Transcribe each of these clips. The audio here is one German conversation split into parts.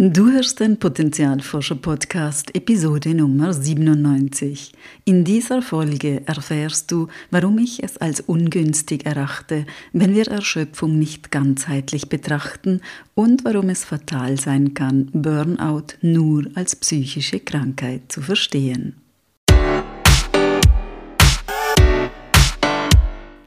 Du hörst den Potenzialforscher-Podcast, Episode Nummer 97. In dieser Folge erfährst du, warum ich es als ungünstig erachte, wenn wir Erschöpfung nicht ganzheitlich betrachten und warum es fatal sein kann, Burnout nur als psychische Krankheit zu verstehen.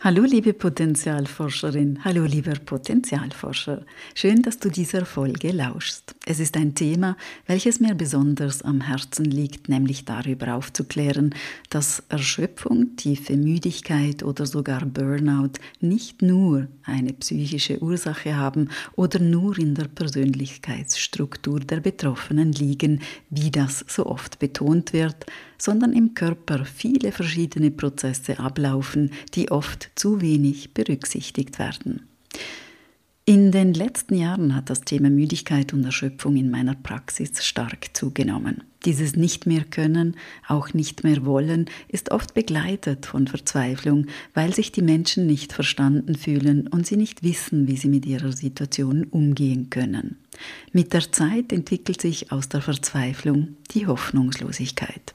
Hallo liebe Potenzialforscherin, hallo lieber Potenzialforscher. Schön, dass du dieser Folge lauschst. Es ist ein Thema, welches mir besonders am Herzen liegt, nämlich darüber aufzuklären, dass Erschöpfung, tiefe Müdigkeit oder sogar Burnout nicht nur eine psychische Ursache haben oder nur in der Persönlichkeitsstruktur der Betroffenen liegen, wie das so oft betont wird, sondern im Körper viele verschiedene Prozesse ablaufen, die oft zu wenig berücksichtigt werden. In den letzten Jahren hat das Thema Müdigkeit und Erschöpfung in meiner Praxis stark zugenommen. Dieses Nicht mehr können, auch nicht mehr wollen, ist oft begleitet von Verzweiflung, weil sich die Menschen nicht verstanden fühlen und sie nicht wissen, wie sie mit ihrer Situation umgehen können. Mit der Zeit entwickelt sich aus der Verzweiflung die Hoffnungslosigkeit.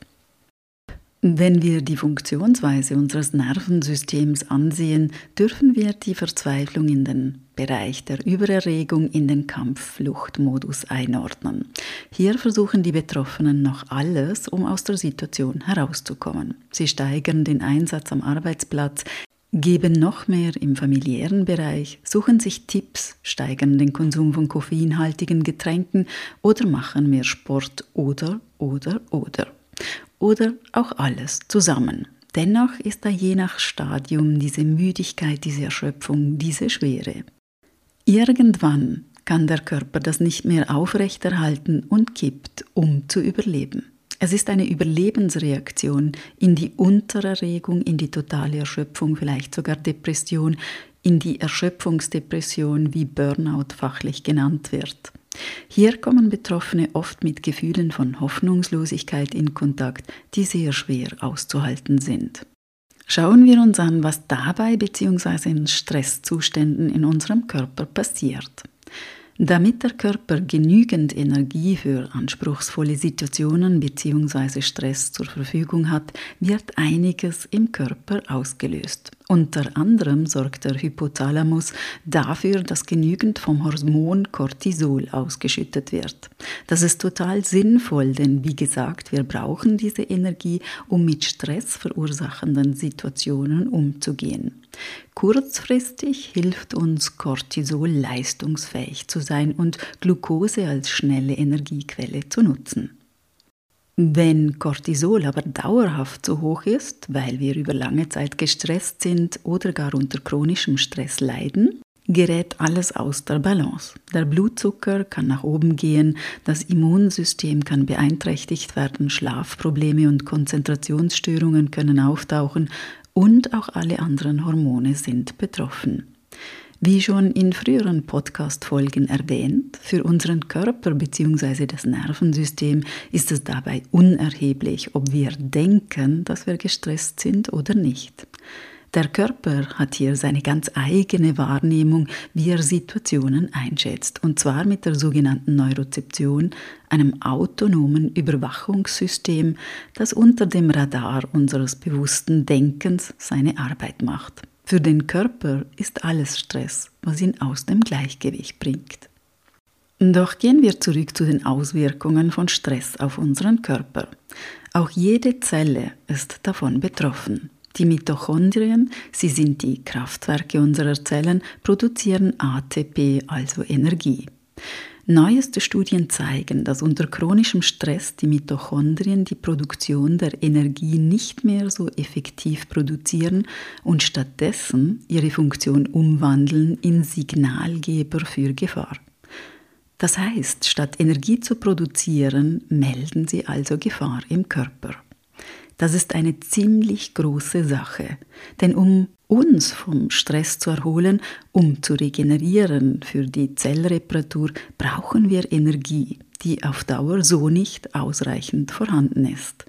Wenn wir die Funktionsweise unseres Nervensystems ansehen, dürfen wir die Verzweiflung in den Bereich der Übererregung in den Kampffluchtmodus einordnen. Hier versuchen die Betroffenen noch alles, um aus der Situation herauszukommen. Sie steigern den Einsatz am Arbeitsplatz, geben noch mehr im familiären Bereich, suchen sich Tipps, steigern den Konsum von koffeinhaltigen Getränken oder machen mehr Sport oder, oder, oder oder auch alles zusammen. Dennoch ist da je nach Stadium diese Müdigkeit, diese Erschöpfung, diese Schwere. Irgendwann kann der Körper das nicht mehr aufrechterhalten und kippt, um zu überleben. Es ist eine Überlebensreaktion in die Untererregung, in die totale Erschöpfung, vielleicht sogar Depression, in die Erschöpfungsdepression, wie Burnout fachlich genannt wird. Hier kommen Betroffene oft mit Gefühlen von Hoffnungslosigkeit in Kontakt, die sehr schwer auszuhalten sind. Schauen wir uns an, was dabei bzw. in Stresszuständen in unserem Körper passiert. Damit der Körper genügend Energie für anspruchsvolle Situationen bzw. Stress zur Verfügung hat, wird einiges im Körper ausgelöst. Unter anderem sorgt der Hypothalamus dafür, dass genügend vom Hormon Cortisol ausgeschüttet wird. Das ist total sinnvoll, denn wie gesagt, wir brauchen diese Energie, um mit Stress verursachenden Situationen umzugehen. Kurzfristig hilft uns Cortisol leistungsfähig zu sein und Glucose als schnelle Energiequelle zu nutzen. Wenn Cortisol aber dauerhaft zu hoch ist, weil wir über lange Zeit gestresst sind oder gar unter chronischem Stress leiden, gerät alles aus der Balance. Der Blutzucker kann nach oben gehen, das Immunsystem kann beeinträchtigt werden, Schlafprobleme und Konzentrationsstörungen können auftauchen und auch alle anderen Hormone sind betroffen. Wie schon in früheren Podcast-Folgen erwähnt, für unseren Körper bzw. das Nervensystem ist es dabei unerheblich, ob wir denken, dass wir gestresst sind oder nicht. Der Körper hat hier seine ganz eigene Wahrnehmung, wie er Situationen einschätzt, und zwar mit der sogenannten Neurozeption, einem autonomen Überwachungssystem, das unter dem Radar unseres bewussten Denkens seine Arbeit macht. Für den Körper ist alles Stress, was ihn aus dem Gleichgewicht bringt. Doch gehen wir zurück zu den Auswirkungen von Stress auf unseren Körper. Auch jede Zelle ist davon betroffen. Die Mitochondrien, sie sind die Kraftwerke unserer Zellen, produzieren ATP, also Energie. Neueste Studien zeigen, dass unter chronischem Stress die Mitochondrien die Produktion der Energie nicht mehr so effektiv produzieren und stattdessen ihre Funktion umwandeln in Signalgeber für Gefahr. Das heißt, statt Energie zu produzieren, melden sie also Gefahr im Körper. Das ist eine ziemlich große Sache. Denn um uns vom Stress zu erholen, um zu regenerieren für die Zellreparatur, brauchen wir Energie, die auf Dauer so nicht ausreichend vorhanden ist.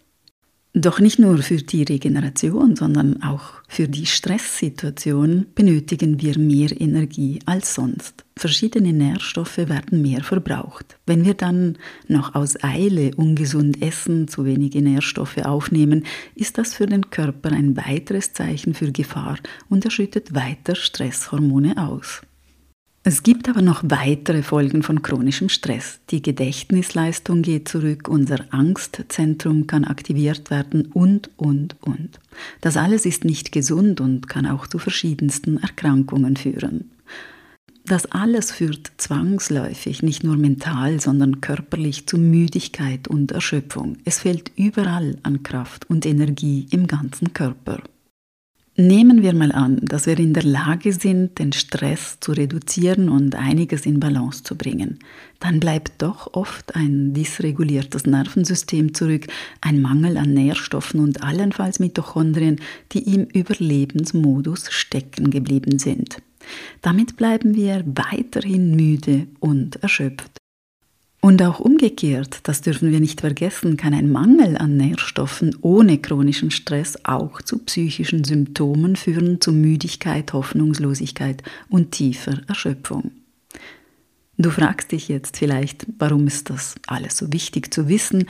Doch nicht nur für die Regeneration, sondern auch für die Stresssituation benötigen wir mehr Energie als sonst. Verschiedene Nährstoffe werden mehr verbraucht. Wenn wir dann noch aus Eile ungesund essen, zu wenige Nährstoffe aufnehmen, ist das für den Körper ein weiteres Zeichen für Gefahr und er schüttet weiter Stresshormone aus. Es gibt aber noch weitere Folgen von chronischem Stress. Die Gedächtnisleistung geht zurück, unser Angstzentrum kann aktiviert werden und, und, und. Das alles ist nicht gesund und kann auch zu verschiedensten Erkrankungen führen. Das alles führt zwangsläufig, nicht nur mental, sondern körperlich zu Müdigkeit und Erschöpfung. Es fehlt überall an Kraft und Energie im ganzen Körper. Nehmen wir mal an, dass wir in der Lage sind, den Stress zu reduzieren und einiges in Balance zu bringen. Dann bleibt doch oft ein dysreguliertes Nervensystem zurück, ein Mangel an Nährstoffen und allenfalls Mitochondrien, die im Überlebensmodus stecken geblieben sind. Damit bleiben wir weiterhin müde und erschöpft. Und auch umgekehrt, das dürfen wir nicht vergessen, kann ein Mangel an Nährstoffen ohne chronischen Stress auch zu psychischen Symptomen führen, zu Müdigkeit, Hoffnungslosigkeit und tiefer Erschöpfung. Du fragst dich jetzt vielleicht, warum ist das alles so wichtig zu wissen?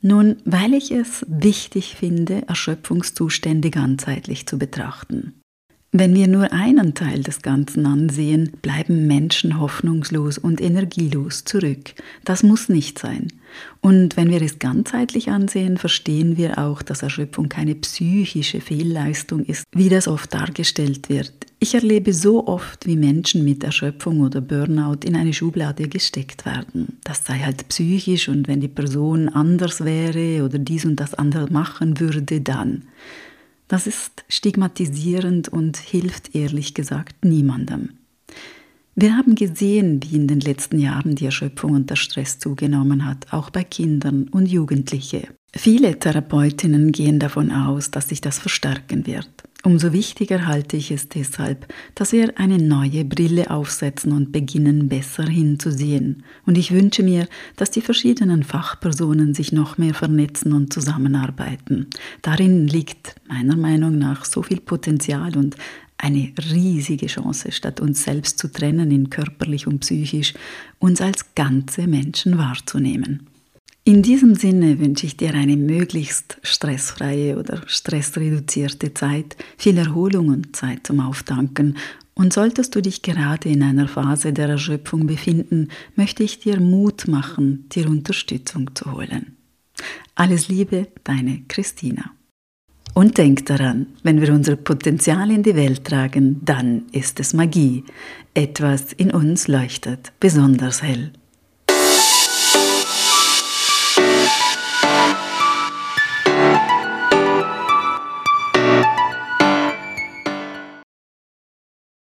Nun, weil ich es wichtig finde, Erschöpfungszustände ganzheitlich zu betrachten. Wenn wir nur einen Teil des Ganzen ansehen, bleiben Menschen hoffnungslos und energielos zurück. Das muss nicht sein. Und wenn wir es ganzheitlich ansehen, verstehen wir auch, dass Erschöpfung keine psychische Fehlleistung ist, wie das oft dargestellt wird. Ich erlebe so oft, wie Menschen mit Erschöpfung oder Burnout in eine Schublade gesteckt werden. Das sei halt psychisch und wenn die Person anders wäre oder dies und das andere machen würde, dann. Das ist stigmatisierend und hilft ehrlich gesagt niemandem. Wir haben gesehen, wie in den letzten Jahren die Erschöpfung und der Stress zugenommen hat, auch bei Kindern und Jugendlichen. Viele Therapeutinnen gehen davon aus, dass sich das verstärken wird. Umso wichtiger halte ich es deshalb, dass wir eine neue Brille aufsetzen und beginnen besser hinzusehen. Und ich wünsche mir, dass die verschiedenen Fachpersonen sich noch mehr vernetzen und zusammenarbeiten. Darin liegt meiner Meinung nach so viel Potenzial und eine riesige Chance, statt uns selbst zu trennen in körperlich und psychisch, uns als ganze Menschen wahrzunehmen. In diesem Sinne wünsche ich dir eine möglichst stressfreie oder stressreduzierte Zeit, viel Erholung und Zeit zum Auftanken. Und solltest du dich gerade in einer Phase der Erschöpfung befinden, möchte ich dir Mut machen, dir Unterstützung zu holen. Alles Liebe, deine Christina. Und denk daran, wenn wir unser Potenzial in die Welt tragen, dann ist es Magie. Etwas in uns leuchtet besonders hell.